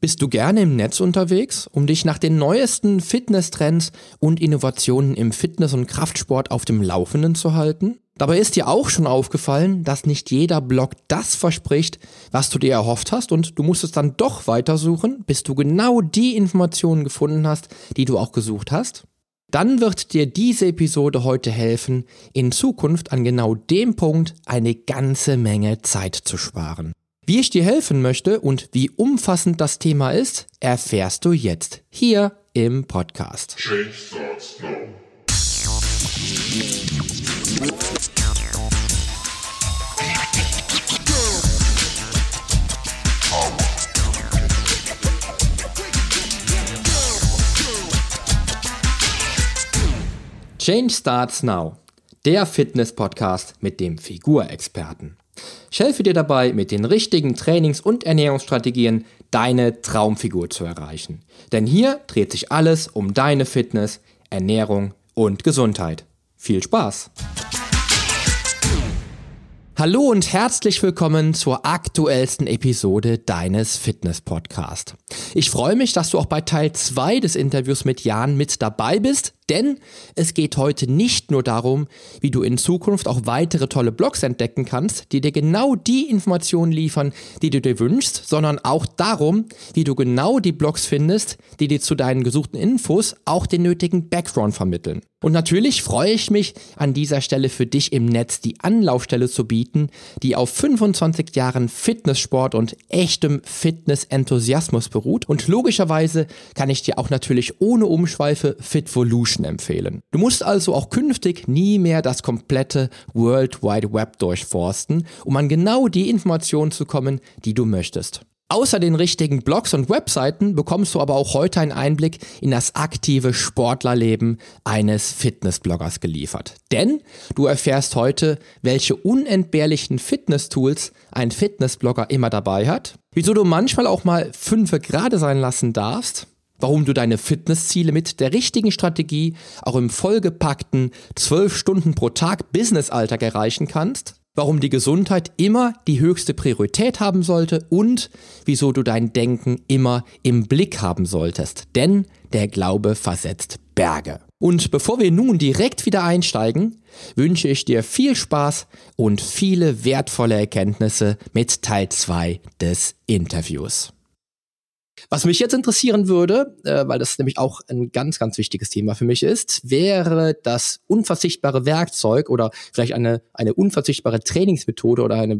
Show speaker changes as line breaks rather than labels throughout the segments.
Bist du gerne im Netz unterwegs, um dich nach den neuesten Fitnesstrends und Innovationen im Fitness- und Kraftsport auf dem Laufenden zu halten? Dabei ist dir auch schon aufgefallen, dass nicht jeder Blog das verspricht, was du dir erhofft hast und du musst es dann doch weitersuchen, bis du genau die Informationen gefunden hast, die du auch gesucht hast? Dann wird dir diese Episode heute helfen, in Zukunft an genau dem Punkt eine ganze Menge Zeit zu sparen. Wie ich dir helfen möchte und wie umfassend das Thema ist, erfährst du jetzt hier im Podcast. Change starts now. Der Fitness-Podcast mit dem Figurexperten. Ich helfe dir dabei, mit den richtigen Trainings- und Ernährungsstrategien deine Traumfigur zu erreichen. Denn hier dreht sich alles um deine Fitness, Ernährung und Gesundheit. Viel Spaß! Hallo und herzlich willkommen zur aktuellsten Episode deines Fitness-Podcasts. Ich freue mich, dass du auch bei Teil 2 des Interviews mit Jan mit dabei bist, denn es geht heute nicht nur darum, wie du in Zukunft auch weitere tolle Blogs entdecken kannst, die dir genau die Informationen liefern, die du dir wünschst, sondern auch darum, wie du genau die Blogs findest, die dir zu deinen gesuchten Infos auch den nötigen Background vermitteln. Und natürlich freue ich mich an dieser Stelle für dich im Netz die Anlaufstelle zu bieten, die auf 25 Jahren Fitnesssport und echtem Fitness-Enthusiasmus beruht. Und logischerweise kann ich dir auch natürlich ohne Umschweife Fitvolution Menschen empfehlen. Du musst also auch künftig nie mehr das komplette World Wide Web durchforsten, um an genau die Informationen zu kommen, die du möchtest. Außer den richtigen Blogs und Webseiten bekommst du aber auch heute einen Einblick in das aktive Sportlerleben eines Fitnessbloggers geliefert. Denn du erfährst heute, welche unentbehrlichen Fitness-Tools ein Fitnessblogger immer dabei hat, wieso du manchmal auch mal fünfe gerade sein lassen darfst, warum du deine Fitnessziele mit der richtigen Strategie auch im vollgepackten 12 Stunden pro Tag Businessalltag erreichen kannst, warum die Gesundheit immer die höchste Priorität haben sollte und wieso du dein Denken immer im Blick haben solltest. Denn der Glaube versetzt Berge. Und bevor wir nun direkt wieder einsteigen, wünsche ich dir viel Spaß und viele wertvolle Erkenntnisse mit Teil 2 des Interviews. Was mich jetzt interessieren würde, äh, weil das nämlich auch ein ganz, ganz wichtiges Thema für mich ist, wäre das unverzichtbare Werkzeug oder vielleicht eine, eine unverzichtbare Trainingsmethode oder eine,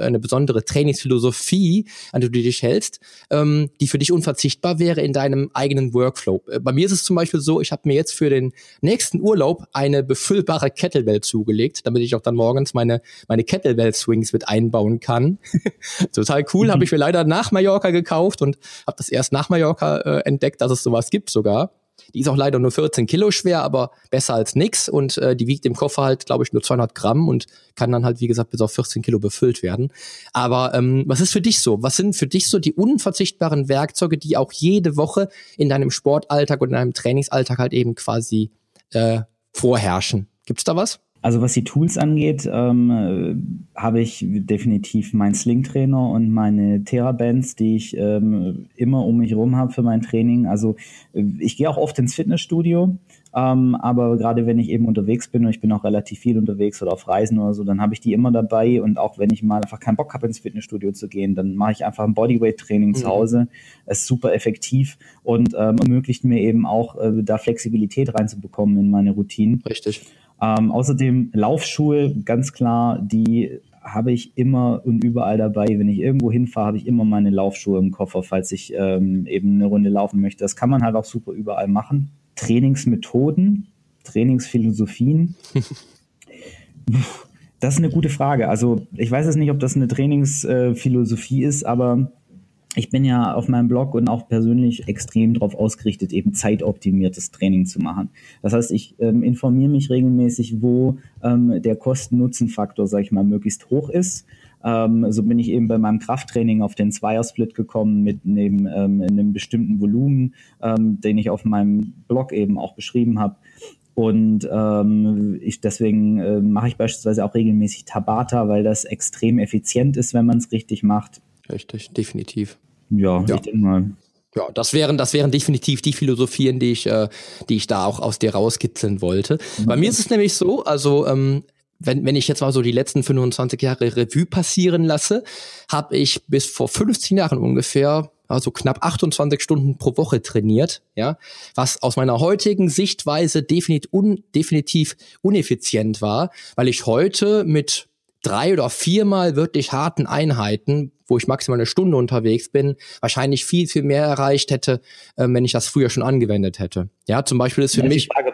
eine besondere Trainingsphilosophie, an die du dich hältst, ähm, die für dich unverzichtbar wäre in deinem eigenen Workflow. Äh, bei mir ist es zum Beispiel so, ich habe mir jetzt für den nächsten Urlaub eine befüllbare Kettlebell zugelegt, damit ich auch dann morgens meine, meine Kettlebell-Swings mit einbauen kann. Total cool, mhm. habe ich mir leider nach Mallorca gekauft und habe das erst nach Mallorca äh, entdeckt, dass es sowas gibt sogar. Die ist auch leider nur 14 Kilo schwer, aber besser als nix. Und äh, die wiegt im Koffer halt, glaube ich, nur 200 Gramm und kann dann halt, wie gesagt, bis auf 14 Kilo befüllt werden. Aber ähm, was ist für dich so? Was sind für dich so die unverzichtbaren Werkzeuge, die auch jede Woche in deinem Sportalltag und in deinem Trainingsalltag halt eben quasi äh, vorherrschen? Gibt's da was?
Also was die Tools angeht, ähm, habe ich definitiv meinen Sling-Trainer und meine Therabands, die ich ähm, immer um mich herum habe für mein Training. Also äh, ich gehe auch oft ins Fitnessstudio, ähm, aber gerade wenn ich eben unterwegs bin und ich bin auch relativ viel unterwegs oder auf Reisen oder so, dann habe ich die immer dabei und auch wenn ich mal einfach keinen Bock habe ins Fitnessstudio zu gehen, dann mache ich einfach ein Bodyweight-Training mhm. zu Hause. Es ist super effektiv und ähm, ermöglicht mir eben auch äh, da Flexibilität reinzubekommen in meine Routinen.
Richtig.
Ähm, außerdem Laufschuhe, ganz klar, die habe ich immer und überall dabei. Wenn ich irgendwo hinfahre, habe ich immer meine Laufschuhe im Koffer, falls ich ähm, eben eine Runde laufen möchte. Das kann man halt auch super überall machen. Trainingsmethoden, Trainingsphilosophien. das ist eine gute Frage. Also ich weiß jetzt nicht, ob das eine Trainingsphilosophie ist, aber ich bin ja auf meinem Blog und auch persönlich extrem darauf ausgerichtet, eben zeitoptimiertes Training zu machen. Das heißt, ich ähm, informiere mich regelmäßig, wo ähm, der Kosten-Nutzen-Faktor, sage ich mal, möglichst hoch ist. Ähm, so bin ich eben bei meinem Krafttraining auf den Zweiersplit gekommen mit neben, ähm, einem bestimmten Volumen, ähm, den ich auf meinem Blog eben auch beschrieben habe. Und ähm, ich, deswegen äh, mache ich beispielsweise auch regelmäßig Tabata, weil das extrem effizient ist, wenn man es richtig macht.
Richtig, definitiv.
Ja,
Ja.
ich denke mal.
Ja, das wären, das wären definitiv die Philosophien, die ich, äh, die ich da auch aus dir rauskitzeln wollte. Bei mir ist es nämlich so, also ähm, wenn, wenn ich jetzt mal so die letzten 25 Jahre Revue passieren lasse, habe ich bis vor 15 Jahren ungefähr also knapp 28 Stunden pro Woche trainiert, ja, was aus meiner heutigen Sichtweise definitiv, un, definitiv uneffizient war, weil ich heute mit drei oder viermal wirklich harten Einheiten, wo ich maximal eine Stunde unterwegs bin, wahrscheinlich viel, viel mehr erreicht hätte, äh, wenn ich das früher schon angewendet hätte. Ja, zum Beispiel ist für
ist
mich.
Frage,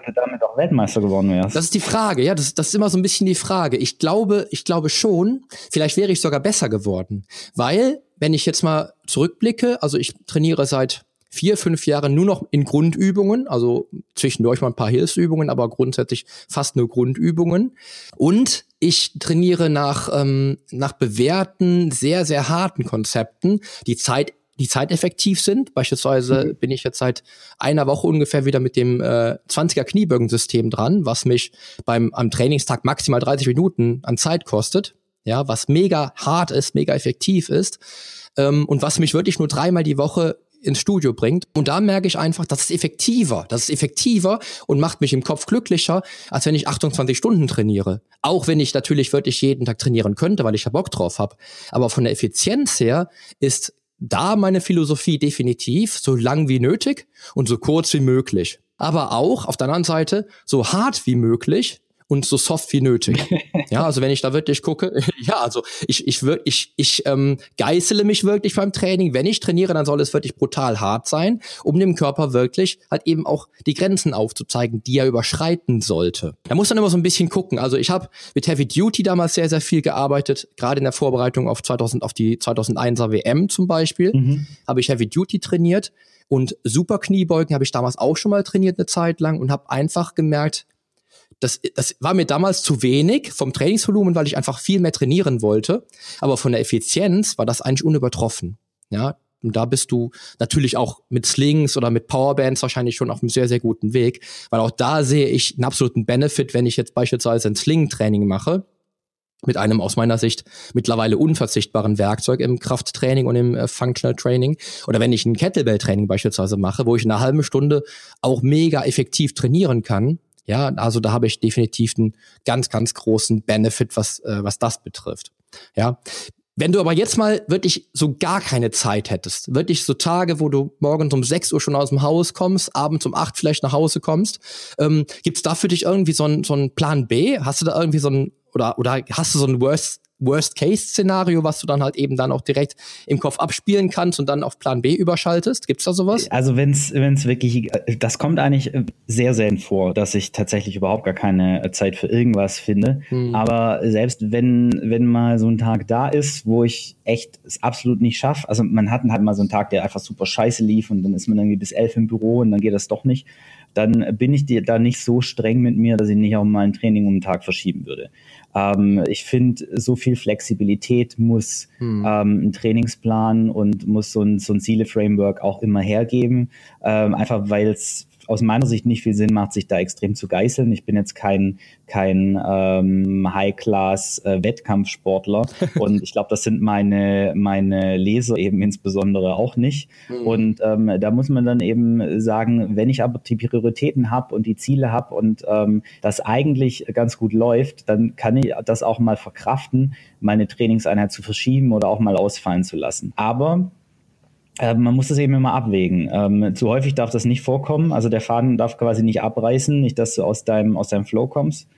auch Weltmeister geworden wärst.
Das ist die Frage, ja, das, das ist immer so ein bisschen die Frage. Ich glaube, ich glaube schon, vielleicht wäre ich sogar besser geworden. Weil, wenn ich jetzt mal zurückblicke, also ich trainiere seit vier, fünf Jahren nur noch in Grundübungen, also zwischendurch mal ein paar Hilfsübungen, aber grundsätzlich fast nur Grundübungen. Und ich trainiere nach, ähm, nach bewährten, sehr, sehr harten Konzepten, die Zeit die zeiteffektiv sind. Beispielsweise bin ich jetzt seit einer Woche ungefähr wieder mit dem äh, 20er Kniebögensystem dran, was mich beim am Trainingstag maximal 30 Minuten an Zeit kostet. Ja, was mega hart ist, mega effektiv ist ähm, und was mich wirklich nur dreimal die Woche ins Studio bringt. Und da merke ich einfach, das ist effektiver. Das ist effektiver und macht mich im Kopf glücklicher, als wenn ich 28 Stunden trainiere. Auch wenn ich natürlich wirklich jeden Tag trainieren könnte, weil ich da Bock drauf habe. Aber von der Effizienz her ist da meine Philosophie definitiv so lang wie nötig und so kurz wie möglich. Aber auch auf der anderen Seite so hart wie möglich und so soft wie nötig. ja, also wenn ich da wirklich gucke, ja, also ich ich ich ich ähm, geißele mich wirklich beim Training. Wenn ich trainiere, dann soll es wirklich brutal hart sein, um dem Körper wirklich halt eben auch die Grenzen aufzuzeigen, die er überschreiten sollte. Da muss man immer so ein bisschen gucken. Also ich habe mit Heavy Duty damals sehr sehr viel gearbeitet, gerade in der Vorbereitung auf 2000 auf die 2001er WM zum Beispiel,
Mhm.
habe ich Heavy Duty trainiert und Super Kniebeugen habe ich damals auch schon mal trainiert eine Zeit lang und habe einfach gemerkt, das, das war mir damals zu wenig vom Trainingsvolumen, weil ich einfach viel mehr trainieren wollte. Aber von der Effizienz war das eigentlich unübertroffen. Ja, und da bist du natürlich auch mit Slings oder mit Powerbands wahrscheinlich schon auf einem sehr, sehr guten Weg, weil auch da sehe ich einen absoluten Benefit, wenn ich jetzt beispielsweise ein Sling-Training mache, mit einem aus meiner Sicht mittlerweile unverzichtbaren Werkzeug im Krafttraining und im äh, Functional Training. Oder wenn ich ein Kettlebell-Training beispielsweise mache, wo ich in einer halben Stunde auch mega effektiv trainieren kann. Ja, also da habe ich definitiv einen ganz, ganz großen Benefit, was, äh, was das betrifft. Ja. Wenn du aber jetzt mal wirklich so gar keine Zeit hättest, wirklich so Tage, wo du morgens um 6 Uhr schon aus dem Haus kommst, abends um 8 vielleicht nach Hause kommst, ähm, gibt's da für dich irgendwie so einen so einen Plan B? Hast du da irgendwie so ein oder, oder hast du so ein Worst, Worst-Case-Szenario, was du dann halt eben dann auch direkt im Kopf abspielen kannst und dann auf Plan B überschaltest? Gibt's da sowas?
Also wenn es wirklich, äh, das kommt eigentlich äh, sehr selten vor, dass ich tatsächlich überhaupt gar keine äh, Zeit für irgendwas finde.
Hm.
Aber selbst wenn, wenn mal so ein Tag da ist, wo ich echt es absolut nicht schaffe, also man hat halt mal so einen Tag, der einfach super scheiße lief und dann ist man irgendwie bis elf im Büro und dann geht das doch nicht, dann bin ich dir da nicht so streng mit mir, dass ich nicht auch mal ein Training um einen Tag verschieben würde. Ähm, ich finde, so viel Flexibilität muss
Hm.
ähm, ein Trainingsplan und muss so ein, so ein Ziele-Framework auch immer hergeben. Ähm, einfach weil es aus meiner Sicht nicht viel Sinn macht, sich da extrem zu geißeln. Ich bin jetzt kein, kein ähm, High-Class-Wettkampfsportler und ich glaube, das sind meine, meine Leser eben insbesondere auch nicht.
Hm.
Und ähm, da muss man dann eben sagen, wenn ich aber die Prioritäten habe und die Ziele habe und ähm, das eigentlich ganz gut läuft, dann kann ich das auch mal verkraften, meine Trainingseinheit zu verschieben oder auch mal ausfallen zu lassen. Aber äh, man muss das eben immer abwägen. Ähm, zu häufig darf das nicht vorkommen. Also der Faden darf quasi nicht abreißen, nicht, dass du aus deinem, aus deinem Flow kommst.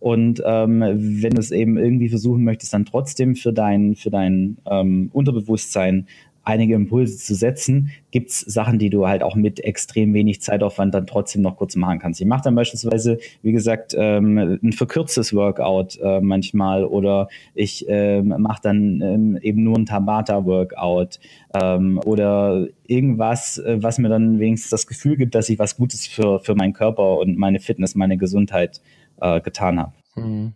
Und ähm, wenn du es eben irgendwie versuchen möchtest, dann trotzdem für dein, für dein ähm, Unterbewusstsein einige Impulse zu setzen, gibt's Sachen, die du halt auch mit extrem wenig Zeitaufwand dann trotzdem noch kurz machen kannst. Ich mache dann beispielsweise, wie gesagt, ähm, ein verkürztes Workout äh, manchmal oder ich ähm, mache dann ähm, eben nur ein Tabata-Workout ähm, oder irgendwas, äh, was mir dann wenigstens das Gefühl gibt, dass ich was Gutes für, für meinen Körper und meine Fitness, meine Gesundheit äh, getan habe.
Hm.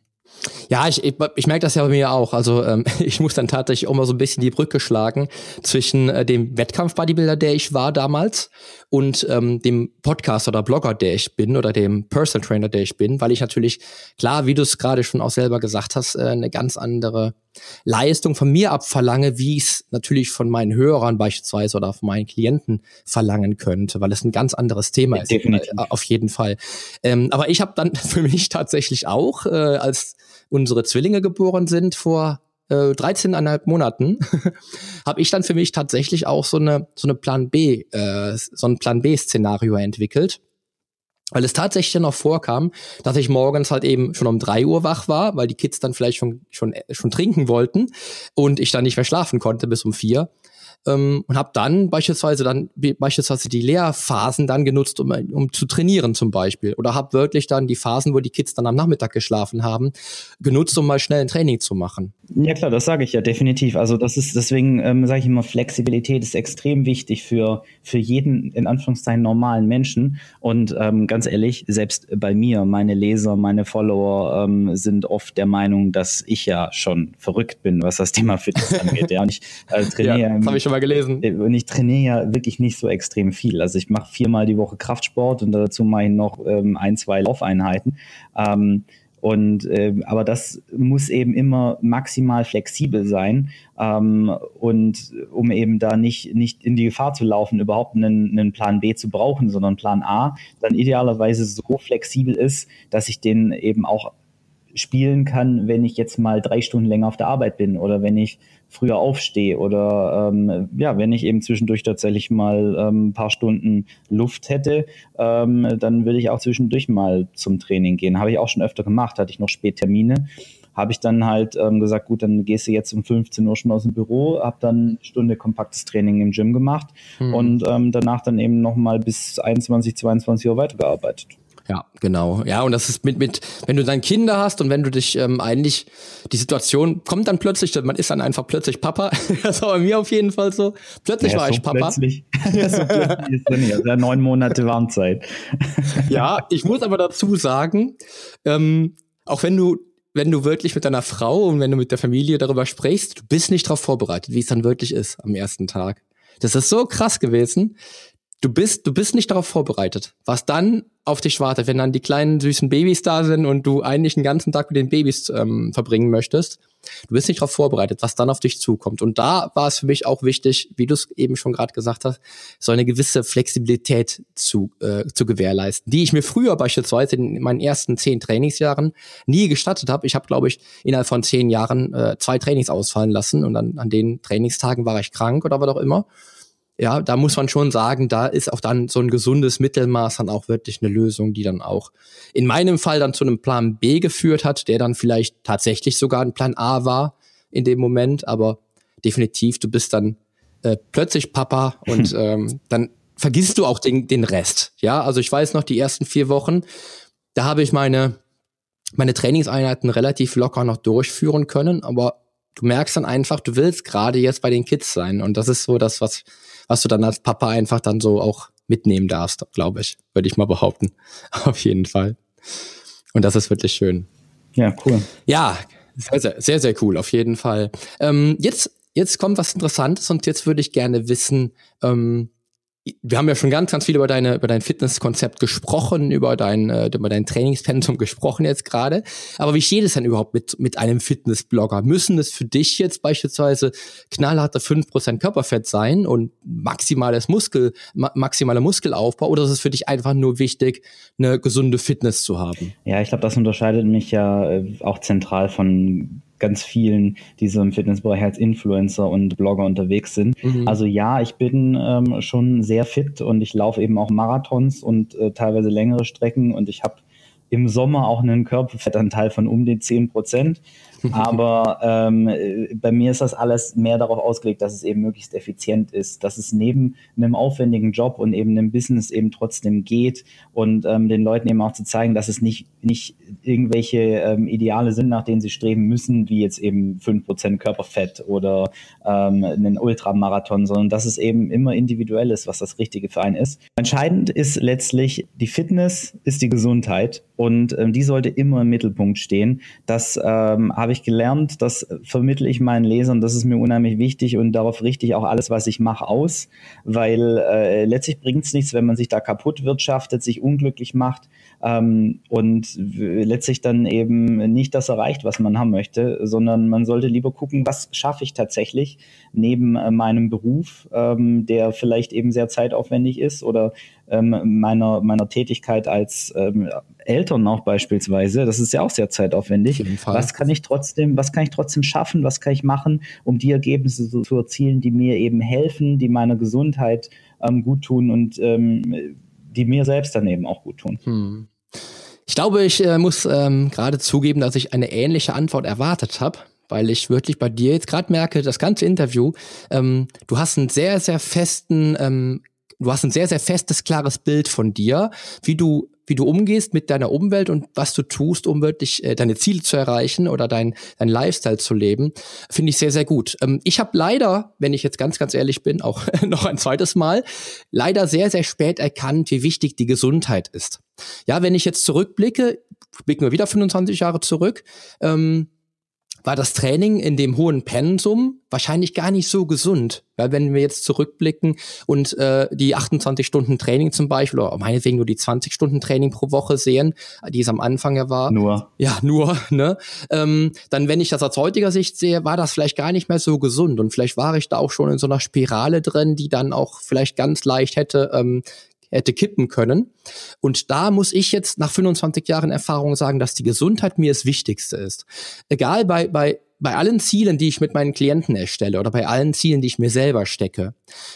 Ja, ich, ich, ich merke das ja bei mir auch. Also ähm, ich muss dann tatsächlich auch mal so ein bisschen die Brücke schlagen zwischen äh, dem Wettkampf-Bodybuilder, der ich war damals, und ähm, dem Podcaster oder Blogger, der ich bin, oder dem Personal Trainer, der ich bin, weil ich natürlich, klar, wie du es gerade schon auch selber gesagt hast, äh, eine ganz andere Leistung von mir abverlange, wie ich es natürlich von meinen Hörern beispielsweise oder von meinen Klienten verlangen könnte, weil es ein ganz anderes Thema ist. Definitiv. Äh, auf jeden Fall. Ähm, aber ich habe dann für mich tatsächlich auch, äh, als unsere Zwillinge geboren sind vor äh, 13,5 Monaten, habe ich dann für mich tatsächlich auch so eine so eine Plan B, äh, so ein Plan B-Szenario entwickelt weil es tatsächlich auch vorkam, dass ich morgens halt eben schon um drei Uhr wach war, weil die Kids dann vielleicht schon, schon, schon trinken wollten und ich dann nicht mehr schlafen konnte bis um vier ähm, und habe dann beispielsweise dann beispielsweise die Lehrphasen dann genutzt, um, um zu trainieren zum Beispiel. Oder habe wirklich dann die Phasen, wo die Kids dann am Nachmittag geschlafen haben, genutzt, um mal schnell ein Training zu machen.
Ja klar, das sage ich ja definitiv. Also das ist deswegen ähm, sage ich immer, Flexibilität ist extrem wichtig für für jeden in Anführungszeichen normalen Menschen. Und ähm, ganz ehrlich, selbst bei mir, meine Leser, meine Follower ähm, sind oft der Meinung, dass ich ja schon verrückt bin, was das Thema Fitness angeht. Ja, und ich äh, trainiere.
Ja, schon mal gelesen.
Äh, und ich trainiere ja wirklich nicht so extrem viel. Also ich mache viermal die Woche Kraftsport und dazu mache ich noch ähm, ein, zwei Laufeinheiten. Ähm, und äh, aber das muss eben immer maximal flexibel sein ähm, und um eben da nicht nicht in die Gefahr zu laufen, überhaupt einen, einen Plan B zu brauchen, sondern Plan A dann idealerweise so flexibel ist, dass ich den eben auch spielen kann, wenn ich jetzt mal drei Stunden länger auf der Arbeit bin oder wenn ich früher aufstehe oder ähm, ja, wenn ich eben zwischendurch tatsächlich mal ähm, ein paar Stunden Luft hätte, ähm, dann würde ich auch zwischendurch mal zum Training gehen. Habe ich auch schon öfter gemacht, hatte ich noch Spättermine. Habe ich dann halt ähm, gesagt, gut, dann gehst du jetzt um 15 Uhr schon aus dem Büro, habe dann eine Stunde kompaktes Training im Gym gemacht mhm. und ähm, danach dann eben nochmal bis 21, 22 Uhr weitergearbeitet.
Ja, genau. Ja, und das ist mit, mit, wenn du dann Kinder hast und wenn du dich ähm, eigentlich, die Situation kommt dann plötzlich, man ist dann einfach plötzlich Papa. das war bei mir auf jeden Fall so. Plötzlich ja, war so ich Papa. Plötzlich. so
plötzlich ist dann ja neun Monate Warmzeit.
ja, ich muss aber dazu sagen, ähm, auch wenn du wenn du wirklich mit deiner Frau und wenn du mit der Familie darüber sprichst, du bist nicht darauf vorbereitet, wie es dann wirklich ist am ersten Tag. Das ist so krass gewesen du bist, du bist nicht darauf vorbereitet, was dann auf dich wartet, wenn dann die kleinen süßen Babys da sind und du eigentlich den ganzen Tag mit den Babys ähm, verbringen möchtest. Du bist nicht darauf vorbereitet, was dann auf dich zukommt. Und da war es für mich auch wichtig, wie du es eben schon gerade gesagt hast, so eine gewisse Flexibilität zu, äh, zu gewährleisten, die ich mir früher beispielsweise in meinen ersten zehn Trainingsjahren nie gestattet habe. Ich habe, glaube ich, innerhalb von zehn Jahren äh, zwei Trainings ausfallen lassen und dann an den Trainingstagen war ich krank oder was auch immer. Ja, da muss man schon sagen, da ist auch dann so ein gesundes Mittelmaß dann auch wirklich eine Lösung, die dann auch in meinem Fall dann zu einem Plan B geführt hat, der dann vielleicht tatsächlich sogar ein Plan A war in dem Moment, aber definitiv, du bist dann äh, plötzlich Papa und ähm, dann vergisst du auch den, den Rest. Ja, also ich weiß noch, die ersten vier Wochen, da habe ich meine, meine Trainingseinheiten relativ locker noch durchführen können, aber du merkst dann einfach, du willst gerade jetzt bei den Kids sein. Und das ist so das, was was du dann als Papa einfach dann so auch mitnehmen darfst, glaube ich, würde ich mal behaupten. Auf jeden Fall. Und das ist wirklich schön.
Ja, cool.
Ja, sehr, sehr, sehr, sehr cool, auf jeden Fall. Ähm, jetzt, jetzt kommt was Interessantes und jetzt würde ich gerne wissen, ähm, wir haben ja schon ganz, ganz viel über deine, über dein Fitnesskonzept gesprochen, über dein, äh, über dein Trainingspensum gesprochen jetzt gerade. Aber wie steht es denn überhaupt mit, mit einem Fitnessblogger? Müssen es für dich jetzt beispielsweise knallharte 5% Körperfett sein und maximales Muskel, ma maximaler Muskelaufbau oder ist es für dich einfach nur wichtig, eine gesunde Fitness zu haben?
Ja, ich glaube, das unterscheidet mich ja äh, auch zentral von ganz vielen, die so im Fitnessbereich als Influencer und Blogger unterwegs sind. Mhm. Also ja, ich bin ähm, schon sehr fit und ich laufe eben auch Marathons und äh, teilweise längere Strecken und ich habe im Sommer auch einen Körperfettanteil von um die 10 Prozent. Aber ähm, bei mir ist das alles mehr darauf ausgelegt, dass es eben möglichst effizient ist, dass es neben einem aufwendigen Job und eben einem Business eben trotzdem geht und ähm, den Leuten eben auch zu zeigen, dass es nicht, nicht irgendwelche ähm, Ideale sind, nach denen sie streben müssen, wie jetzt eben 5% Körperfett oder ähm, einen Ultramarathon, sondern dass es eben immer individuell ist, was das Richtige für einen ist. Entscheidend ist letztlich die Fitness, ist die Gesundheit und ähm, die sollte immer im Mittelpunkt stehen. Das ähm, habe ich gelernt, das vermittle ich meinen Lesern, das ist mir unheimlich wichtig und darauf richte ich auch alles, was ich mache, aus, weil äh, letztlich bringt es nichts, wenn man sich da kaputt wirtschaftet, sich unglücklich macht, ähm, und letztlich dann eben nicht das erreicht, was man haben möchte, sondern man sollte lieber gucken, was schaffe ich tatsächlich neben äh, meinem Beruf, ähm, der vielleicht eben sehr zeitaufwendig ist oder ähm, meiner, meiner Tätigkeit als ähm, Eltern auch beispielsweise, das ist ja auch sehr zeitaufwendig. Was kann ich trotzdem, was kann ich trotzdem schaffen, was kann ich machen, um die Ergebnisse so, zu erzielen, die mir eben helfen, die meiner Gesundheit ähm, gut tun und ähm, die mir selbst dann eben auch gut tun. Hm.
Ich glaube, ich äh, muss ähm, gerade zugeben, dass ich eine ähnliche Antwort erwartet habe, weil ich wirklich bei dir jetzt gerade merke, das ganze Interview, ähm, du hast einen sehr, sehr festen ähm, du hast ein sehr, sehr festes, klares Bild von dir, wie du wie du umgehst mit deiner Umwelt und was du tust, um wirklich äh, deine Ziele zu erreichen oder dein, dein Lifestyle zu leben, finde ich sehr, sehr gut. Ähm, ich habe leider, wenn ich jetzt ganz, ganz ehrlich bin, auch noch ein zweites Mal, leider sehr, sehr spät erkannt, wie wichtig die Gesundheit ist. Ja, wenn ich jetzt zurückblicke, blicken wir wieder 25 Jahre zurück, ähm, war das Training in dem hohen Pensum wahrscheinlich gar nicht so gesund. Weil wenn wir jetzt zurückblicken und äh, die 28 Stunden Training zum Beispiel, oder meinetwegen nur die 20 Stunden Training pro Woche sehen, die es am Anfang ja war.
Nur.
Ja, nur, ne? Ähm, dann, wenn ich das aus heutiger Sicht sehe, war das vielleicht gar nicht mehr so gesund. Und vielleicht war ich da auch schon in so einer Spirale drin, die dann auch vielleicht ganz leicht hätte ähm, hätte kippen können. Und da muss ich jetzt nach 25 Jahren Erfahrung sagen, dass die Gesundheit mir das Wichtigste ist. Egal bei, bei, bei allen Zielen, die ich mit meinen Klienten erstelle oder bei allen Zielen, die ich mir selber stecke,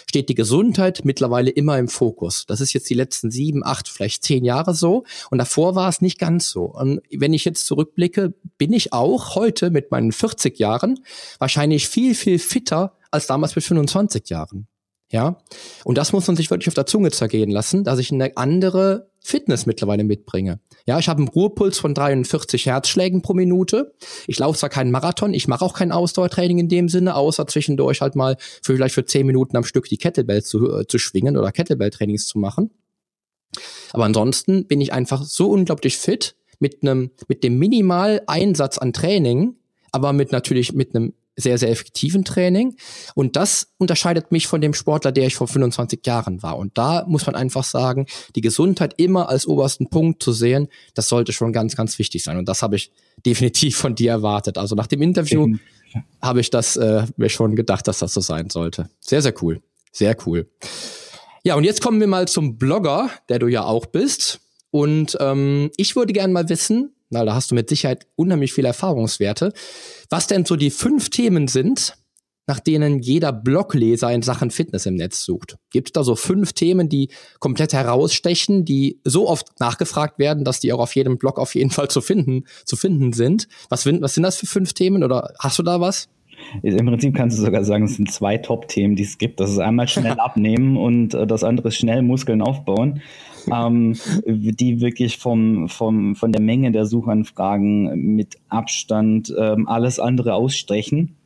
steht die Gesundheit mittlerweile immer im Fokus. Das ist jetzt die letzten sieben, acht, vielleicht zehn Jahre so. Und davor war es nicht ganz so. Und wenn ich jetzt zurückblicke, bin ich auch heute mit meinen 40 Jahren wahrscheinlich viel, viel fitter als damals mit 25 Jahren. Ja. Und das muss man sich wirklich auf der Zunge zergehen lassen, dass ich eine andere Fitness mittlerweile mitbringe. Ja, ich habe einen Ruhepuls von 43 Herzschlägen pro Minute. Ich laufe zwar keinen Marathon, ich mache auch kein Ausdauertraining in dem Sinne, außer zwischendurch halt mal für vielleicht für 10 Minuten am Stück die Kettlebell zu, äh, zu schwingen oder Kettlebell-Trainings zu machen. Aber ansonsten bin ich einfach so unglaublich fit mit einem, mit dem minimal Einsatz an Training, aber mit natürlich mit einem sehr, sehr effektiven Training. Und das unterscheidet mich von dem Sportler, der ich vor 25 Jahren war. Und da muss man einfach sagen, die Gesundheit immer als obersten Punkt zu sehen, das sollte schon ganz, ganz wichtig sein. Und das habe ich definitiv von dir erwartet. Also nach dem Interview habe ich das äh, mir schon gedacht, dass das so sein sollte. Sehr, sehr cool. Sehr cool. Ja, und jetzt kommen wir mal zum Blogger, der du ja auch bist. Und ähm, ich würde gerne mal wissen, na, da hast du mit Sicherheit unheimlich viele Erfahrungswerte, was denn so die fünf Themen sind, nach denen jeder Blogleser in Sachen Fitness im Netz sucht. Gibt es da so fünf Themen, die komplett herausstechen, die so oft nachgefragt werden, dass die auch auf jedem Blog auf jeden Fall zu finden, zu finden sind? Was, was sind das für fünf Themen oder hast du da was?
Im Prinzip kannst du sogar sagen, es sind zwei Top-Themen, die es gibt. Das ist einmal schnell abnehmen und äh, das andere ist schnell Muskeln aufbauen ähm, die wirklich vom, vom, von der Menge der Suchanfragen mit Abstand ähm, alles andere ausstechen.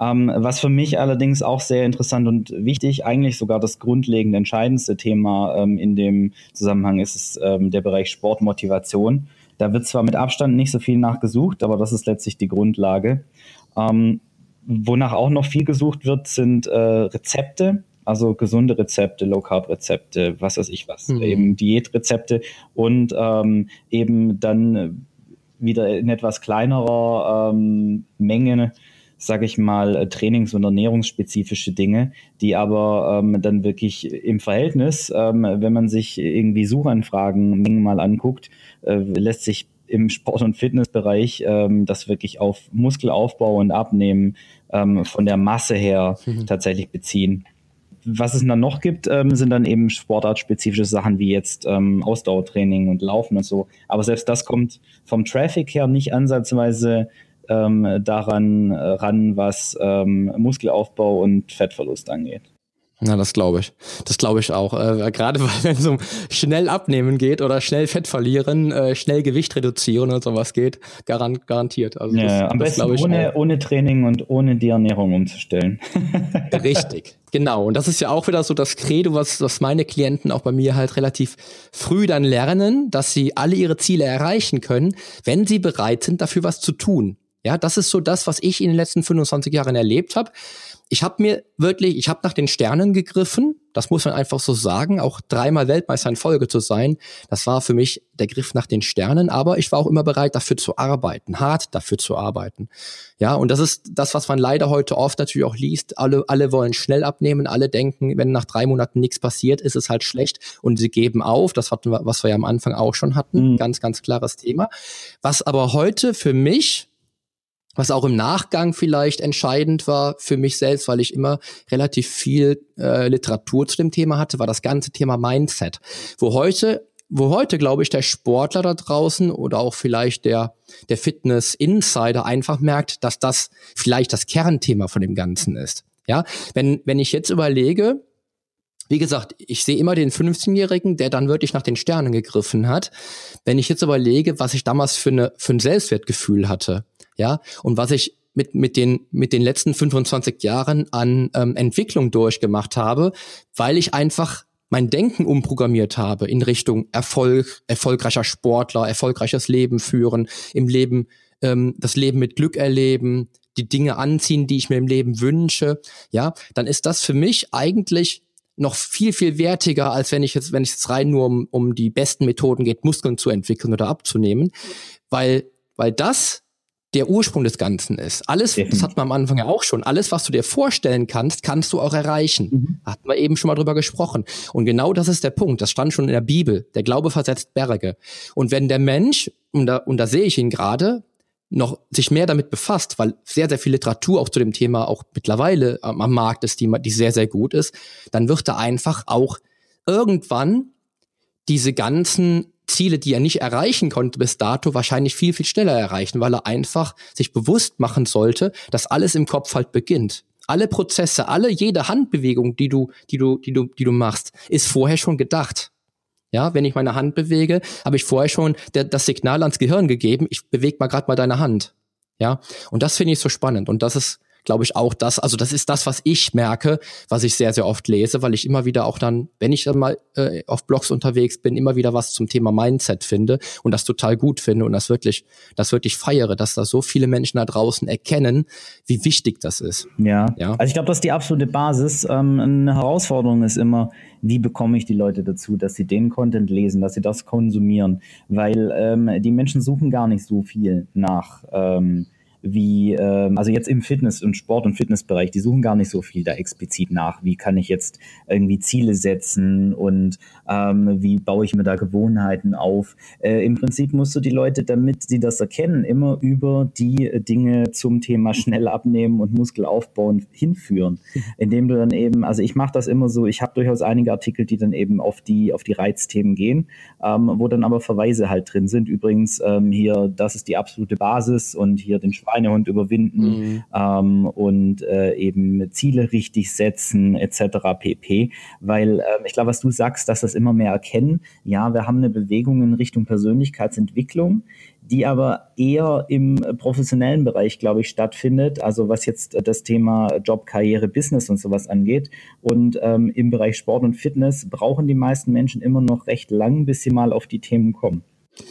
Ähm, was für mich allerdings auch sehr interessant und wichtig, eigentlich sogar das grundlegende, entscheidendste Thema ähm, in dem Zusammenhang ist, ist ähm, der Bereich Sportmotivation. Da wird zwar mit Abstand nicht so viel nachgesucht, aber das ist letztlich die Grundlage. Ähm, wonach auch noch viel gesucht wird, sind äh, Rezepte also gesunde Rezepte, Low Carb Rezepte, was weiß ich was, mhm. eben Diätrezepte und ähm, eben dann wieder in etwas kleinerer ähm, Menge, sage ich mal, trainings- und ernährungsspezifische Dinge, die aber ähm, dann wirklich im Verhältnis, ähm, wenn man sich irgendwie Suchanfragen Mengen mal anguckt, äh, lässt sich im Sport- und Fitnessbereich ähm, das wirklich auf Muskelaufbau und Abnehmen ähm, von der Masse her mhm. tatsächlich beziehen was es dann noch gibt, ähm, sind dann eben sportartspezifische Sachen wie jetzt ähm, Ausdauertraining und Laufen und so. Aber selbst das kommt vom Traffic her nicht ansatzweise ähm, daran äh, ran, was ähm, Muskelaufbau und Fettverlust angeht.
Na, das glaube ich. Das glaube ich auch. Äh, Gerade weil wenn es um schnell abnehmen geht oder schnell Fett verlieren, äh, schnell Gewicht reduzieren und sowas geht, garant, garantiert.
Also ja, das, am das besten ohne, ohne Training und ohne die Ernährung umzustellen.
Richtig, genau. Und das ist ja auch wieder so das Credo, was, was meine Klienten auch bei mir halt relativ früh dann lernen, dass sie alle ihre Ziele erreichen können, wenn sie bereit sind, dafür was zu tun. Ja, das ist so das, was ich in den letzten 25 Jahren erlebt habe ich habe mir wirklich, ich habe nach den Sternen gegriffen, das muss man einfach so sagen, auch dreimal Weltmeister in Folge zu sein, das war für mich der Griff nach den Sternen, aber ich war auch immer bereit, dafür zu arbeiten, hart dafür zu arbeiten. Ja, und das ist das, was man leider heute oft natürlich auch liest. Alle, alle wollen schnell abnehmen, alle denken, wenn nach drei Monaten nichts passiert, ist es halt schlecht und sie geben auf. Das hatten wir, was wir ja am Anfang auch schon hatten. Mhm. Ganz, ganz klares Thema. Was aber heute für mich was auch im Nachgang vielleicht entscheidend war für mich selbst, weil ich immer relativ viel äh, Literatur zu dem Thema hatte, war das ganze Thema Mindset. Wo heute, wo heute, glaube ich, der Sportler da draußen oder auch vielleicht der, der Fitness-Insider einfach merkt, dass das vielleicht das Kernthema von dem Ganzen ist. Ja, wenn, wenn ich jetzt überlege, wie gesagt, ich sehe immer den 15-Jährigen, der dann wirklich nach den Sternen gegriffen hat. Wenn ich jetzt überlege, was ich damals für, eine, für ein Selbstwertgefühl hatte, ja, und was ich mit, mit, den, mit den letzten 25 Jahren an ähm, Entwicklung durchgemacht habe, weil ich einfach mein Denken umprogrammiert habe in Richtung Erfolg, erfolgreicher Sportler, erfolgreiches Leben führen, im Leben ähm, das Leben mit Glück erleben, die Dinge anziehen, die ich mir im Leben wünsche, ja, dann ist das für mich eigentlich noch viel, viel wertiger, als wenn ich jetzt, wenn es jetzt rein nur um, um die besten Methoden geht, Muskeln zu entwickeln oder abzunehmen. Weil, weil das der Ursprung des Ganzen ist. Alles, Definitiv. das hat man am Anfang ja auch schon, alles, was du dir vorstellen kannst, kannst du auch erreichen. Mhm. Hatten wir eben schon mal drüber gesprochen. Und genau das ist der Punkt. Das stand schon in der Bibel. Der Glaube versetzt Berge. Und wenn der Mensch, und da, und da sehe ich ihn gerade, noch sich mehr damit befasst, weil sehr, sehr viel Literatur auch zu dem Thema auch mittlerweile am, am Markt ist, die, die sehr, sehr gut ist, dann wird er einfach auch irgendwann diese ganzen Ziele, die er nicht erreichen konnte bis dato, wahrscheinlich viel, viel schneller erreichen, weil er einfach sich bewusst machen sollte, dass alles im Kopf halt beginnt. Alle Prozesse, alle, jede Handbewegung, die du, die du, die du, die du machst, ist vorher schon gedacht. Ja, wenn ich meine Hand bewege, habe ich vorher schon der, das Signal ans Gehirn gegeben, ich bewege mal gerade mal deine Hand. Ja, und das finde ich so spannend und das ist glaube ich, auch das, also das ist das, was ich merke, was ich sehr, sehr oft lese, weil ich immer wieder auch dann, wenn ich dann mal äh, auf Blogs unterwegs bin, immer wieder was zum Thema Mindset finde und das total gut finde und das wirklich, das wirklich feiere, dass da so viele Menschen da draußen erkennen, wie wichtig das ist.
Ja, ja. also ich glaube, das ist die absolute Basis. Ähm, eine Herausforderung ist immer, wie bekomme ich die Leute dazu, dass sie den Content lesen, dass sie das konsumieren, weil ähm, die Menschen suchen gar nicht so viel nach ähm, wie, ähm, also jetzt im Fitness- und Sport- und Fitnessbereich, die suchen gar nicht so viel da explizit nach. Wie kann ich jetzt irgendwie Ziele setzen und ähm, wie baue ich mir da Gewohnheiten auf? Äh, Im Prinzip musst du die Leute, damit sie das erkennen, immer über die Dinge zum Thema schnell abnehmen und Muskel aufbauen hinführen. Indem du dann eben, also ich mache das immer so, ich habe durchaus einige Artikel, die dann eben auf die, auf die Reizthemen gehen, ähm, wo dann aber Verweise halt drin sind. Übrigens ähm, hier, das ist die absolute Basis und hier den Schweinehund überwinden mhm. ähm, und äh, eben Ziele richtig setzen etc. pp. Weil äh, ich glaube, was du sagst, dass das immer mehr erkennen, ja, wir haben eine Bewegung in Richtung Persönlichkeitsentwicklung, die aber eher im professionellen Bereich, glaube ich, stattfindet, also was jetzt das Thema Job, Karriere, Business und sowas angeht. Und ähm, im Bereich Sport und Fitness brauchen die meisten Menschen immer noch recht lang, bis sie mal auf die Themen kommen.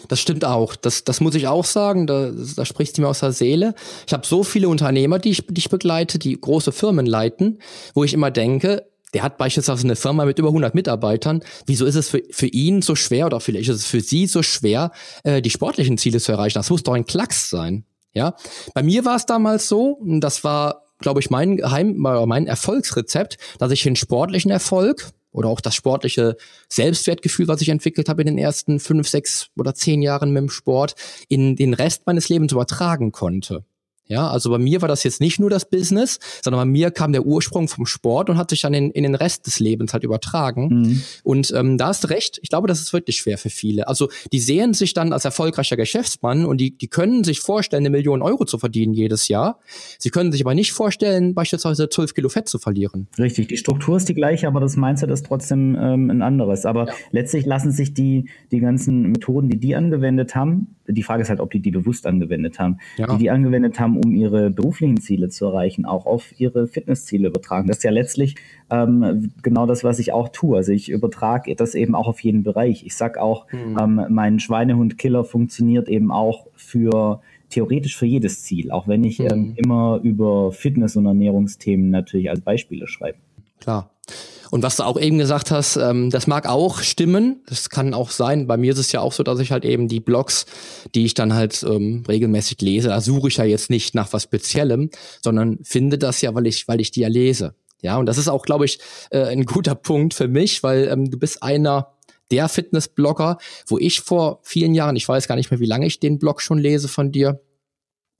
Das stimmt auch. Das, das muss ich auch sagen. Da, da spricht sie mir aus der Seele. Ich habe so viele Unternehmer, die ich, die ich begleite, die große Firmen leiten, wo ich immer denke, der hat beispielsweise eine Firma mit über 100 Mitarbeitern. Wieso ist es für, für ihn so schwer oder vielleicht ist es für sie so schwer, äh, die sportlichen Ziele zu erreichen? Das muss doch ein Klacks sein. Ja, bei mir war es damals so, das war, glaube ich, mein Geheim, mein Erfolgsrezept, dass ich den sportlichen Erfolg oder auch das sportliche Selbstwertgefühl, was ich entwickelt habe in den ersten fünf, sechs oder zehn Jahren mit dem Sport, in den Rest meines Lebens übertragen konnte. Ja, also bei mir war das jetzt nicht nur das Business, sondern bei mir kam der Ursprung vom Sport und hat sich dann in, in den Rest des Lebens halt übertragen. Mhm. Und ähm, da hast du recht, ich glaube, das ist wirklich schwer für viele. Also die sehen sich dann als erfolgreicher Geschäftsmann und die, die können sich vorstellen, eine Million Euro zu verdienen jedes Jahr. Sie können sich aber nicht vorstellen, beispielsweise 12 Kilo Fett zu verlieren.
Richtig, die Struktur ist die gleiche, aber das Mindset ist trotzdem ähm, ein anderes. Aber ja. letztlich lassen sich die, die ganzen Methoden, die die angewendet haben, die Frage ist halt, ob die die bewusst angewendet haben, ja. die die angewendet haben, um ihre beruflichen Ziele zu erreichen, auch auf ihre Fitnessziele übertragen. Das ist ja letztlich ähm, genau das, was ich auch tue. Also ich übertrage das eben auch auf jeden Bereich. Ich sag auch, mhm. ähm, mein Schweinehund-Killer funktioniert eben auch für theoretisch für jedes Ziel, auch wenn ich mhm. ähm, immer über Fitness- und Ernährungsthemen natürlich als Beispiele schreibe.
Klar. Und was du auch eben gesagt hast, ähm, das mag auch stimmen. Das kann auch sein. Bei mir ist es ja auch so, dass ich halt eben die Blogs, die ich dann halt ähm, regelmäßig lese, da suche ich ja jetzt nicht nach was Speziellem, sondern finde das ja, weil ich, weil ich die ja lese. Ja, und das ist auch, glaube ich, äh, ein guter Punkt für mich, weil ähm, du bist einer der Fitnessblogger, wo ich vor vielen Jahren, ich weiß gar nicht mehr, wie lange ich den Blog schon lese von dir,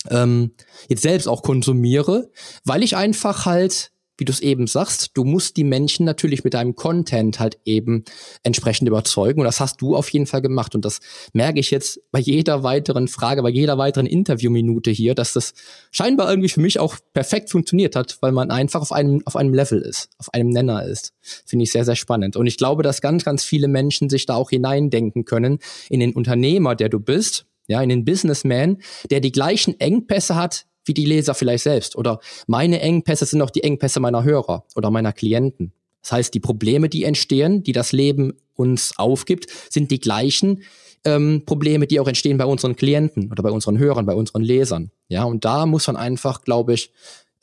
ähm, jetzt selbst auch konsumiere, weil ich einfach halt wie du es eben sagst, du musst die Menschen natürlich mit deinem Content halt eben entsprechend überzeugen. Und das hast du auf jeden Fall gemacht. Und das merke ich jetzt bei jeder weiteren Frage, bei jeder weiteren Interviewminute hier, dass das scheinbar irgendwie für mich auch perfekt funktioniert hat, weil man einfach auf einem, auf einem Level ist, auf einem Nenner ist. Finde ich sehr, sehr spannend. Und ich glaube, dass ganz, ganz viele Menschen sich da auch hineindenken können in den Unternehmer, der du bist, ja, in den Businessman, der die gleichen Engpässe hat wie die Leser vielleicht selbst. Oder meine Engpässe sind auch die Engpässe meiner Hörer oder meiner Klienten. Das heißt, die Probleme, die entstehen, die das Leben uns aufgibt, sind die gleichen ähm, Probleme, die auch entstehen bei unseren Klienten oder bei unseren Hörern, bei unseren Lesern. Ja, und da muss man einfach, glaube ich,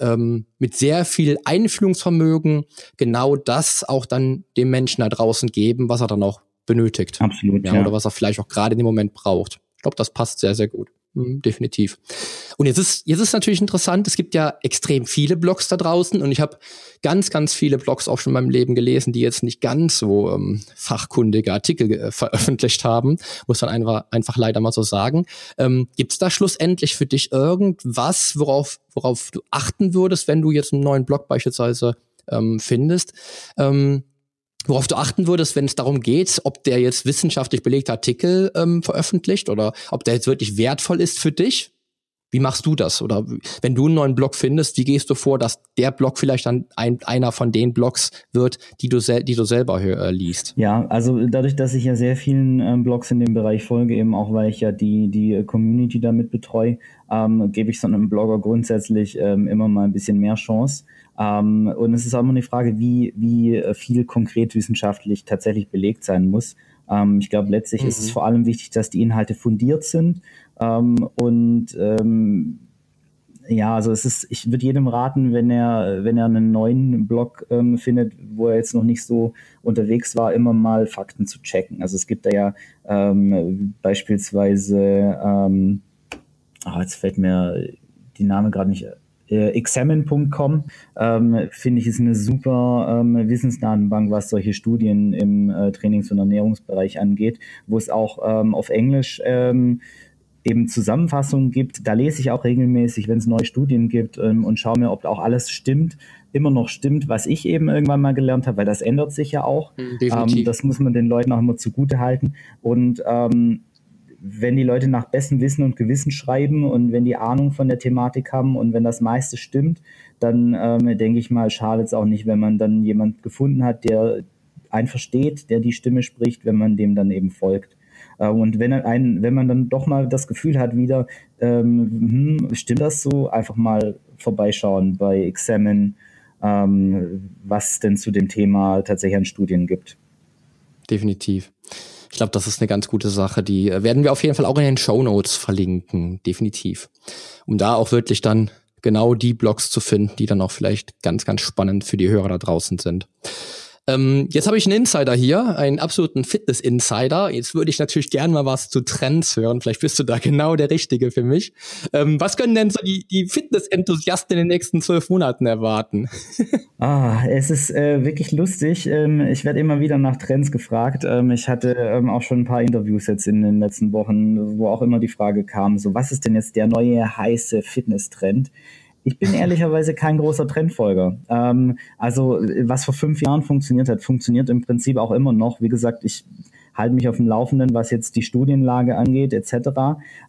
ähm, mit sehr viel Einfühlungsvermögen genau das auch dann dem Menschen da draußen geben, was er dann auch benötigt.
Absolut.
Ja, ja. Oder was er vielleicht auch gerade in dem Moment braucht. Ich glaube, das passt sehr, sehr gut. Mhm, definitiv. Und jetzt ist, jetzt ist natürlich interessant, es gibt ja extrem viele Blogs da draußen und ich habe ganz, ganz viele Blogs auch schon in meinem Leben gelesen, die jetzt nicht ganz so ähm, fachkundige Artikel äh, veröffentlicht haben, muss man einfach, einfach leider mal so sagen. Ähm, gibt es da schlussendlich für dich irgendwas, worauf, worauf du achten würdest, wenn du jetzt einen neuen Blog beispielsweise ähm, findest? Ähm, worauf du achten würdest, wenn es darum geht, ob der jetzt wissenschaftlich belegte Artikel ähm, veröffentlicht oder ob der jetzt wirklich wertvoll ist für dich? Wie machst du das? Oder wenn du einen neuen Blog findest, wie gehst du vor, dass der Blog vielleicht dann ein, einer von den Blogs wird, die du, die du selber äh, liest?
Ja, also dadurch, dass ich ja sehr vielen ähm, Blogs in dem Bereich folge, eben auch weil ich ja die, die Community damit betreue, ähm, gebe ich so einem Blogger grundsätzlich ähm, immer mal ein bisschen mehr Chance. Ähm, und es ist auch immer eine Frage, wie, wie viel konkret wissenschaftlich tatsächlich belegt sein muss. Ähm, ich glaube, letztlich mhm. ist es mhm. vor allem wichtig, dass die Inhalte fundiert sind ähm, und ähm, ja, also es ist, ich würde jedem raten, wenn er, wenn er einen neuen Blog ähm, findet, wo er jetzt noch nicht so unterwegs war, immer mal Fakten zu checken. Also es gibt da ja ähm, beispielsweise, ähm, oh, jetzt fällt mir die Name gerade nicht äh, examine.com ähm, finde ich ist eine super ähm, Wissensdatenbank, was solche Studien im äh, Trainings- und Ernährungsbereich angeht, wo es auch ähm, auf Englisch ähm, eben Zusammenfassungen gibt. Da lese ich auch regelmäßig, wenn es neue Studien gibt ähm, und schaue mir, ob auch alles stimmt, immer noch stimmt, was ich eben irgendwann mal gelernt habe, weil das ändert sich ja auch. Hm, ähm, das muss man den Leuten auch immer zugute halten. Und ähm, wenn die Leute nach bestem Wissen und Gewissen schreiben und wenn die Ahnung von der Thematik haben und wenn das meiste stimmt, dann ähm, denke ich mal, schadet es auch nicht, wenn man dann jemand gefunden hat, der einen versteht, der die Stimme spricht, wenn man dem dann eben folgt. Äh, und wenn, ein, wenn man dann doch mal das Gefühl hat, wieder, ähm, hm, stimmt das so, einfach mal vorbeischauen bei Examine, ähm, was denn zu dem Thema tatsächlich an Studien gibt.
Definitiv. Ich glaube, das ist eine ganz gute Sache. Die äh, werden wir auf jeden Fall auch in den Show Notes verlinken, definitiv. Um da auch wirklich dann genau die Blogs zu finden, die dann auch vielleicht ganz, ganz spannend für die Hörer da draußen sind. Ähm, jetzt habe ich einen Insider hier, einen absoluten Fitness-Insider. Jetzt würde ich natürlich gern mal was zu Trends hören. Vielleicht bist du da genau der Richtige für mich. Ähm, was können denn so die, die Fitness-Enthusiasten in den nächsten zwölf Monaten erwarten?
ah, es ist äh, wirklich lustig. Ähm, ich werde immer wieder nach Trends gefragt. Ähm, ich hatte ähm, auch schon ein paar Interviews jetzt in den letzten Wochen, wo auch immer die Frage kam, so was ist denn jetzt der neue heiße Fitness-Trend? Ich bin ehrlicherweise kein großer Trendfolger. Ähm, also was vor fünf Jahren funktioniert hat, funktioniert im Prinzip auch immer noch. Wie gesagt, ich halte mich auf dem Laufenden, was jetzt die Studienlage angeht, etc.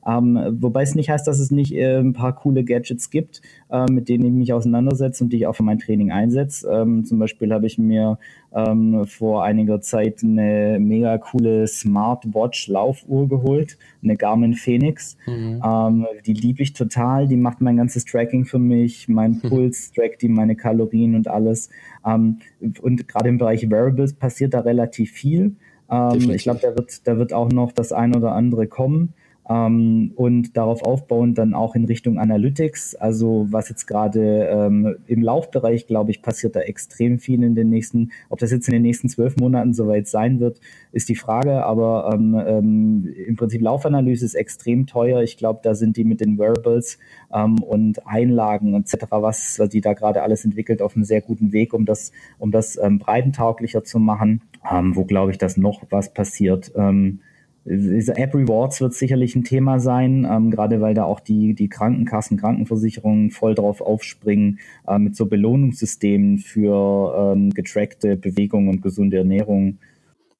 Ähm, wobei es nicht heißt, dass es nicht äh, ein paar coole Gadgets gibt, äh, mit denen ich mich auseinandersetze und die ich auch für mein Training einsetze. Ähm, zum Beispiel habe ich mir ähm, vor einiger Zeit eine mega coole Smartwatch-Laufuhr geholt, eine Garmin Phoenix. Mhm. Ähm, die liebe ich total, die macht mein ganzes Tracking für mich, mein Puls trackt die, meine Kalorien und alles. Ähm, und gerade im Bereich Wearables passiert da relativ viel. Ähm, ich glaube, da wird, da wird auch noch das ein oder andere kommen. Ähm, und darauf aufbauend dann auch in Richtung Analytics. Also was jetzt gerade ähm, im Laufbereich, glaube ich, passiert da extrem viel in den nächsten, ob das jetzt in den nächsten zwölf Monaten soweit sein wird, ist die Frage. Aber ähm, ähm, im Prinzip Laufanalyse ist extrem teuer. Ich glaube, da sind die mit den Wearables ähm, und Einlagen etc., was die da gerade alles entwickelt, auf einem sehr guten Weg, um das, um das ähm, breitentauglicher zu machen. wo glaube ich, dass noch was passiert. Diese App Rewards wird sicherlich ein Thema sein, ähm, gerade weil da auch die, die Krankenkassen, Krankenversicherungen voll drauf aufspringen äh, mit so Belohnungssystemen für ähm, getrackte Bewegung und gesunde Ernährung.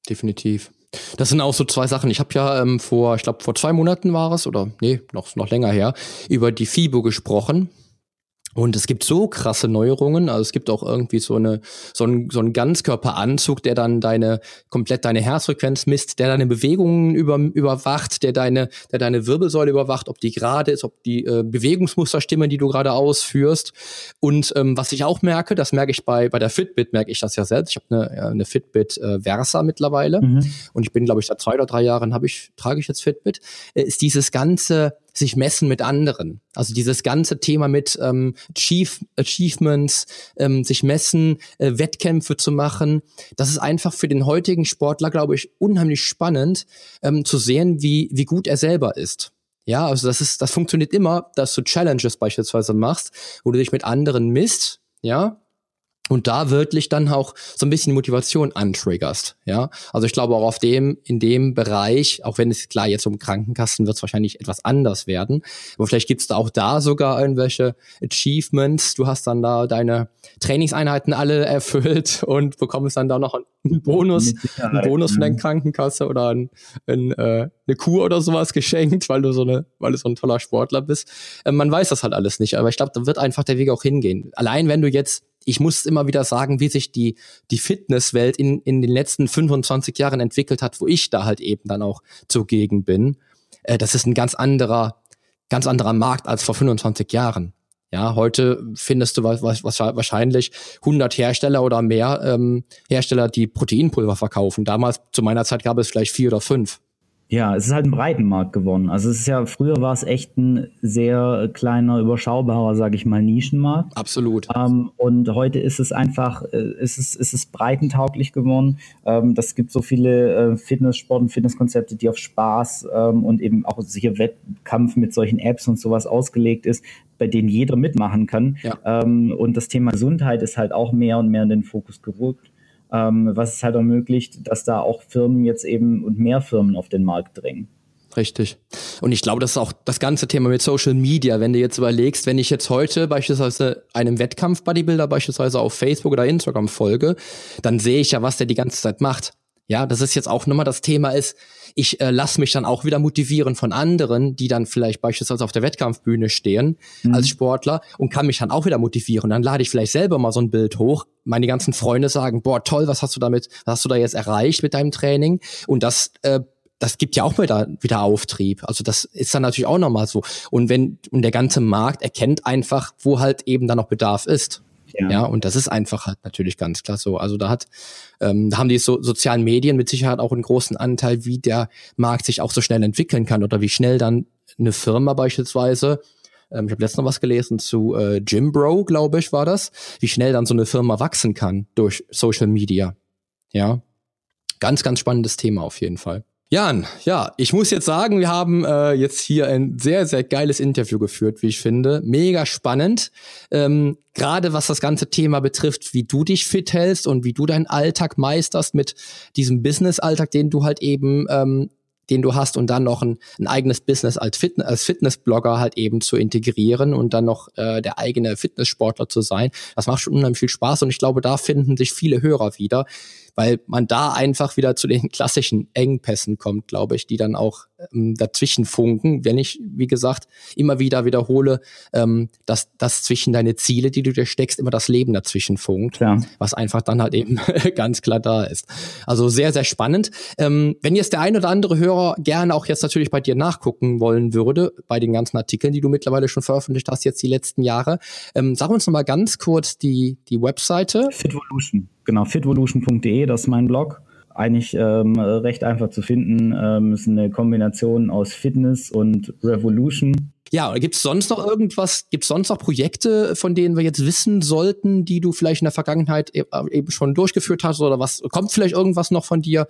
Definitiv. Das sind auch so zwei Sachen. Ich habe ja ähm, vor, ich glaube, vor zwei Monaten war es, oder nee, noch, noch länger her, über die FIBO gesprochen. Und es gibt so krasse Neuerungen. Also es gibt auch irgendwie so eine so ein so ein Ganzkörperanzug, der dann deine komplett deine Herzfrequenz misst, der deine Bewegungen über, überwacht, der deine der deine Wirbelsäule überwacht, ob die gerade ist, ob die äh, Bewegungsmuster stimmen, die du gerade ausführst. Und ähm, was ich auch merke, das merke ich bei bei der Fitbit merke ich das ja selbst. Ich habe eine eine Fitbit äh, Versa mittlerweile mhm. und ich bin glaube ich seit zwei oder drei Jahren habe ich trage ich jetzt Fitbit. Äh, ist dieses ganze sich messen mit anderen. Also dieses ganze Thema mit ähm, Chief Achievements, ähm, sich messen, äh, Wettkämpfe zu machen, das ist einfach für den heutigen Sportler, glaube ich, unheimlich spannend ähm, zu sehen, wie, wie gut er selber ist. Ja, also das ist, das funktioniert immer, dass du Challenges beispielsweise machst, wo du dich mit anderen misst, ja, und da wirklich dann auch so ein bisschen Motivation antriggerst, ja. Also ich glaube auch auf dem, in dem Bereich, auch wenn es klar jetzt um Krankenkassen wird es wahrscheinlich etwas anders werden, aber vielleicht gibt's da auch da sogar irgendwelche Achievements. Du hast dann da deine Trainingseinheiten alle erfüllt und bekommst dann da noch einen Bonus, einen Bonus von der Krankenkasse oder ein, ein, äh, eine Kur oder sowas geschenkt, weil du so eine, weil du so ein toller Sportler bist. Äh, man weiß das halt alles nicht, aber ich glaube, da wird einfach der Weg auch hingehen. Allein wenn du jetzt ich muss immer wieder sagen, wie sich die, die Fitnesswelt in, in den letzten 25 Jahren entwickelt hat, wo ich da halt eben dann auch zugegen bin. Äh, das ist ein ganz anderer, ganz anderer Markt als vor 25 Jahren. Ja, heute findest du was, was, wahrscheinlich 100 Hersteller oder mehr ähm, Hersteller, die Proteinpulver verkaufen. Damals, zu meiner Zeit, gab es vielleicht vier oder fünf.
Ja, es ist halt ein Breitenmarkt geworden. Also es ist ja, früher war es echt ein sehr kleiner, überschaubarer, sage ich mal, Nischenmarkt.
Absolut.
Ähm, und heute ist es einfach, äh, ist es, ist es breitentauglich geworden. Ähm, das gibt so viele äh, Fitnesssport- und Fitnesskonzepte, die auf Spaß ähm, und eben auch sicher Wettkampf mit solchen Apps und sowas ausgelegt ist, bei denen jeder mitmachen kann. Ja. Ähm, und das Thema Gesundheit ist halt auch mehr und mehr in den Fokus gerückt was es halt ermöglicht, dass da auch Firmen jetzt eben und mehr Firmen auf den Markt drängen.
Richtig. Und ich glaube, das ist auch das ganze Thema mit Social Media. Wenn du jetzt überlegst, wenn ich jetzt heute beispielsweise einem Wettkampf-Bodybuilder beispielsweise auf Facebook oder Instagram folge, dann sehe ich ja, was der die ganze Zeit macht. Ja, das ist jetzt auch nochmal das Thema ist, ich äh, lasse mich dann auch wieder motivieren von anderen, die dann vielleicht beispielsweise auf der Wettkampfbühne stehen mhm. als Sportler und kann mich dann auch wieder motivieren. Dann lade ich vielleicht selber mal so ein Bild hoch. Meine ganzen Freunde sagen, boah, toll, was hast du damit, was hast du da jetzt erreicht mit deinem Training? Und das äh, das gibt ja auch wieder, wieder Auftrieb. Also das ist dann natürlich auch nochmal so. Und wenn, und der ganze Markt erkennt einfach, wo halt eben dann noch Bedarf ist. Ja. ja, und das ist einfach halt natürlich ganz klar so. Also da hat, ähm, da haben die so, sozialen Medien mit Sicherheit auch einen großen Anteil, wie der Markt sich auch so schnell entwickeln kann oder wie schnell dann eine Firma beispielsweise, ähm, ich habe letztens noch was gelesen zu äh, Jimbro, glaube ich, war das, wie schnell dann so eine Firma wachsen kann durch Social Media. Ja, ganz, ganz spannendes Thema auf jeden Fall. Jan, ja, ich muss jetzt sagen, wir haben äh, jetzt hier ein sehr, sehr geiles Interview geführt, wie ich finde. Mega spannend. Ähm, Gerade was das ganze Thema betrifft, wie du dich fit hältst und wie du deinen Alltag meisterst mit diesem Business-Alltag, den du halt eben ähm, den du hast und dann noch ein, ein eigenes Business als, Fitness, als Fitnessblogger halt eben zu integrieren und dann noch äh, der eigene Fitnesssportler zu sein. Das macht schon unheimlich viel Spaß und ich glaube, da finden sich viele Hörer wieder, weil man da einfach wieder zu den klassischen Engpässen kommt, glaube ich, die dann auch ähm, dazwischen funken. Wenn ich, wie gesagt, immer wieder wiederhole, ähm, dass das zwischen deine Ziele, die du dir steckst, immer das Leben dazwischen funkt, ja. was einfach dann halt eben ganz klar da ist. Also sehr, sehr spannend. Ähm, wenn jetzt der ein oder andere Hörer gerne auch jetzt natürlich bei dir nachgucken wollen würde, bei den ganzen Artikeln, die du mittlerweile schon veröffentlicht hast, jetzt die letzten Jahre, ähm, sag uns noch mal ganz kurz die, die Webseite.
Fitvolution, genau, fitvolution.de, das ist mein Blog. eigentlich ähm, recht einfach zu finden. Ähm, ist eine Kombination aus Fitness und Revolution.
Ja, gibt es sonst noch irgendwas, gibt es sonst noch Projekte, von denen wir jetzt wissen sollten, die du vielleicht in der Vergangenheit e-, eben schon durchgeführt hast oder was, kommt vielleicht irgendwas noch von dir,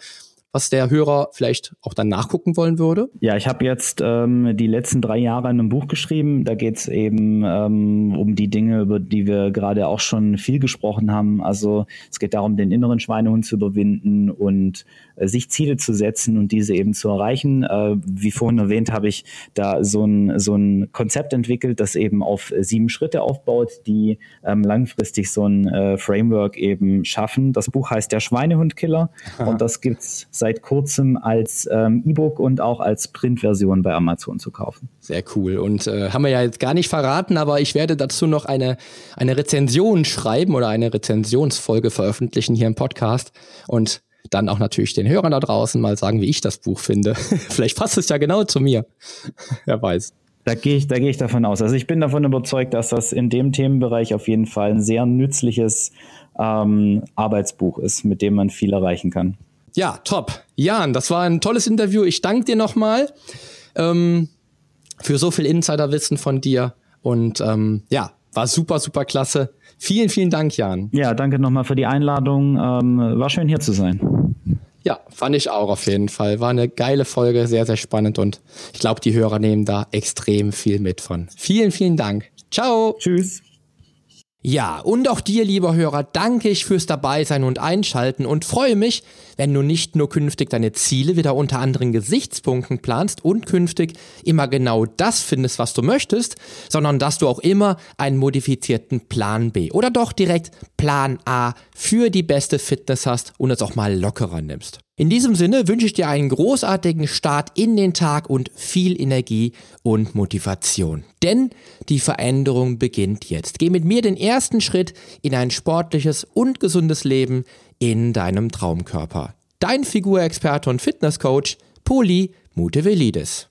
was der Hörer vielleicht auch dann nachgucken wollen würde?
Ja, ich habe jetzt ähm, die letzten drei Jahre in einem Buch geschrieben. Da geht es eben ähm, um die Dinge, über die wir gerade auch schon viel gesprochen haben. Also es geht darum, den inneren Schweinehund zu überwinden und äh, sich Ziele zu setzen und diese eben zu erreichen. Äh, wie vorhin erwähnt, habe ich da so ein, so ein Konzept entwickelt, das eben auf sieben Schritte aufbaut, die ähm, langfristig so ein äh, Framework eben schaffen. Das Buch heißt Der Schweinehundkiller und das gibt's seit seit kurzem als ähm, E-Book und auch als Printversion bei Amazon zu kaufen.
Sehr cool. Und äh, haben wir ja jetzt gar nicht verraten, aber ich werde dazu noch eine, eine Rezension schreiben oder eine Rezensionsfolge veröffentlichen hier im Podcast. Und dann auch natürlich den Hörern da draußen mal sagen, wie ich das Buch finde. Vielleicht passt es ja genau zu mir. Wer weiß.
Da gehe ich, da gehe ich davon aus. Also ich bin davon überzeugt, dass das in dem Themenbereich auf jeden Fall ein sehr nützliches ähm, Arbeitsbuch ist, mit dem man viel erreichen kann.
Ja, top. Jan, das war ein tolles Interview. Ich danke dir nochmal ähm, für so viel Insiderwissen von dir. Und ähm, ja, war super, super klasse. Vielen, vielen Dank, Jan.
Ja, danke nochmal für die Einladung. Ähm, war schön hier zu sein.
Ja, fand ich auch auf jeden Fall. War eine geile Folge, sehr, sehr spannend und ich glaube, die Hörer nehmen da extrem viel mit von. Vielen, vielen Dank. Ciao.
Tschüss.
Ja, und auch dir, lieber Hörer, danke ich fürs Dabeisein und Einschalten und freue mich, wenn du nicht nur künftig deine Ziele wieder unter anderen Gesichtspunkten planst und künftig immer genau das findest, was du möchtest, sondern dass du auch immer einen modifizierten Plan B oder doch direkt Plan A für die beste Fitness hast und es auch mal lockerer nimmst. In diesem Sinne wünsche ich dir einen großartigen Start in den Tag und viel Energie und Motivation. Denn die Veränderung beginnt jetzt. Geh mit mir den ersten Schritt in ein sportliches und gesundes Leben in deinem Traumkörper. Dein Figurexperte und Fitnesscoach Poli Mutevelidis.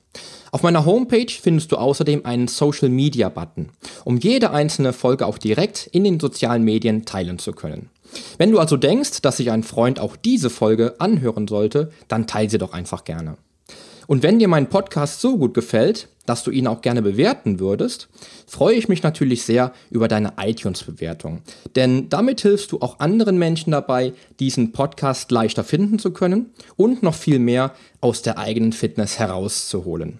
Auf meiner Homepage findest du außerdem einen Social Media Button, um jede einzelne Folge auch direkt in den sozialen Medien teilen zu können. Wenn du also denkst, dass sich ein Freund auch diese Folge anhören sollte, dann teile sie doch einfach gerne. Und wenn dir mein Podcast so gut gefällt, dass du ihn auch gerne bewerten würdest, freue ich mich natürlich sehr über deine iTunes-Bewertung. Denn damit hilfst du auch anderen Menschen dabei, diesen Podcast leichter finden zu können und noch viel mehr aus der eigenen Fitness herauszuholen.